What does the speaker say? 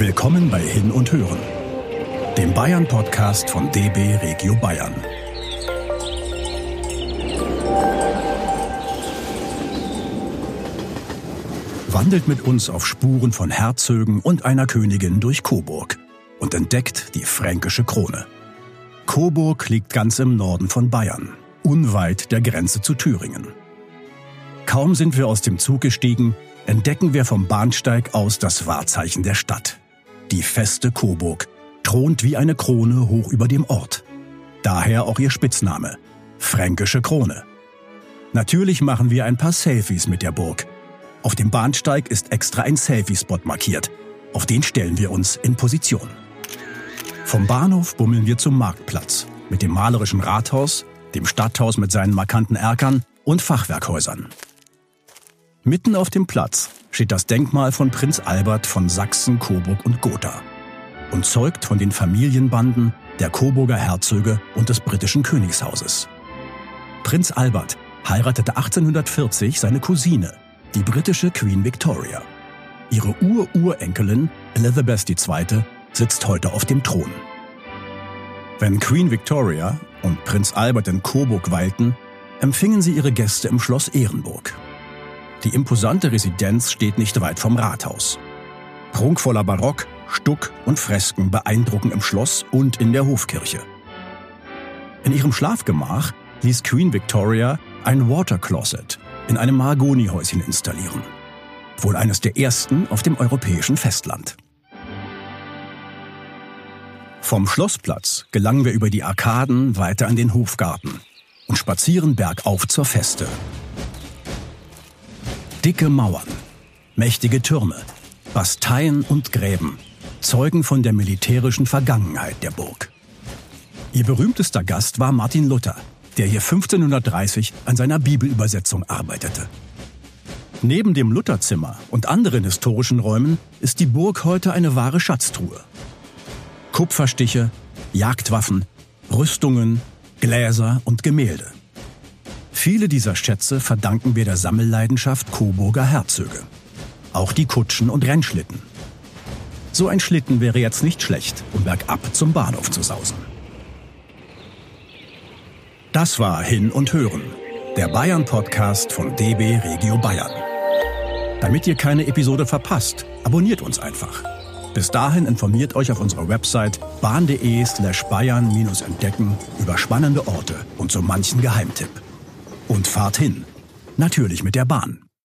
Willkommen bei Hin und Hören, dem Bayern-Podcast von DB Regio Bayern. Wandelt mit uns auf Spuren von Herzögen und einer Königin durch Coburg und entdeckt die fränkische Krone. Coburg liegt ganz im Norden von Bayern, unweit der Grenze zu Thüringen. Kaum sind wir aus dem Zug gestiegen, entdecken wir vom Bahnsteig aus das Wahrzeichen der Stadt. Die feste Coburg thront wie eine Krone hoch über dem Ort. Daher auch ihr Spitzname, Fränkische Krone. Natürlich machen wir ein paar Selfies mit der Burg. Auf dem Bahnsteig ist extra ein Selfie-Spot markiert. Auf den stellen wir uns in Position. Vom Bahnhof bummeln wir zum Marktplatz mit dem malerischen Rathaus, dem Stadthaus mit seinen markanten Erkern und Fachwerkhäusern. Mitten auf dem Platz steht das Denkmal von Prinz Albert von Sachsen, Coburg und Gotha und zeugt von den Familienbanden der Coburger Herzöge und des britischen Königshauses. Prinz Albert heiratete 1840 seine Cousine, die britische Queen Victoria. Ihre Ur-Urenkelin Elizabeth II. sitzt heute auf dem Thron. Wenn Queen Victoria und Prinz Albert in Coburg weilten, empfingen sie ihre Gäste im Schloss Ehrenburg. Die imposante Residenz steht nicht weit vom Rathaus. Prunkvoller Barock, Stuck und Fresken beeindrucken im Schloss und in der Hofkirche. In ihrem Schlafgemach ließ Queen Victoria ein Water Closet in einem Mahagonihäuschen installieren. Wohl eines der ersten auf dem europäischen Festland. Vom Schlossplatz gelangen wir über die Arkaden weiter an den Hofgarten und spazieren bergauf zur Feste. Dicke Mauern, mächtige Türme, Basteien und Gräben zeugen von der militärischen Vergangenheit der Burg. Ihr berühmtester Gast war Martin Luther, der hier 1530 an seiner Bibelübersetzung arbeitete. Neben dem Lutherzimmer und anderen historischen Räumen ist die Burg heute eine wahre Schatztruhe. Kupferstiche, Jagdwaffen, Rüstungen, Gläser und Gemälde. Viele dieser Schätze verdanken wir der Sammelleidenschaft Coburger Herzöge. Auch die Kutschen und Rennschlitten. So ein Schlitten wäre jetzt nicht schlecht, um bergab zum Bahnhof zu sausen. Das war Hin und Hören, der Bayern-Podcast von DB Regio Bayern. Damit ihr keine Episode verpasst, abonniert uns einfach. Bis dahin informiert euch auf unserer Website bahn.de slash bayern-entdecken über spannende Orte und so manchen Geheimtipp und fahrt hin. Natürlich mit der Bahn.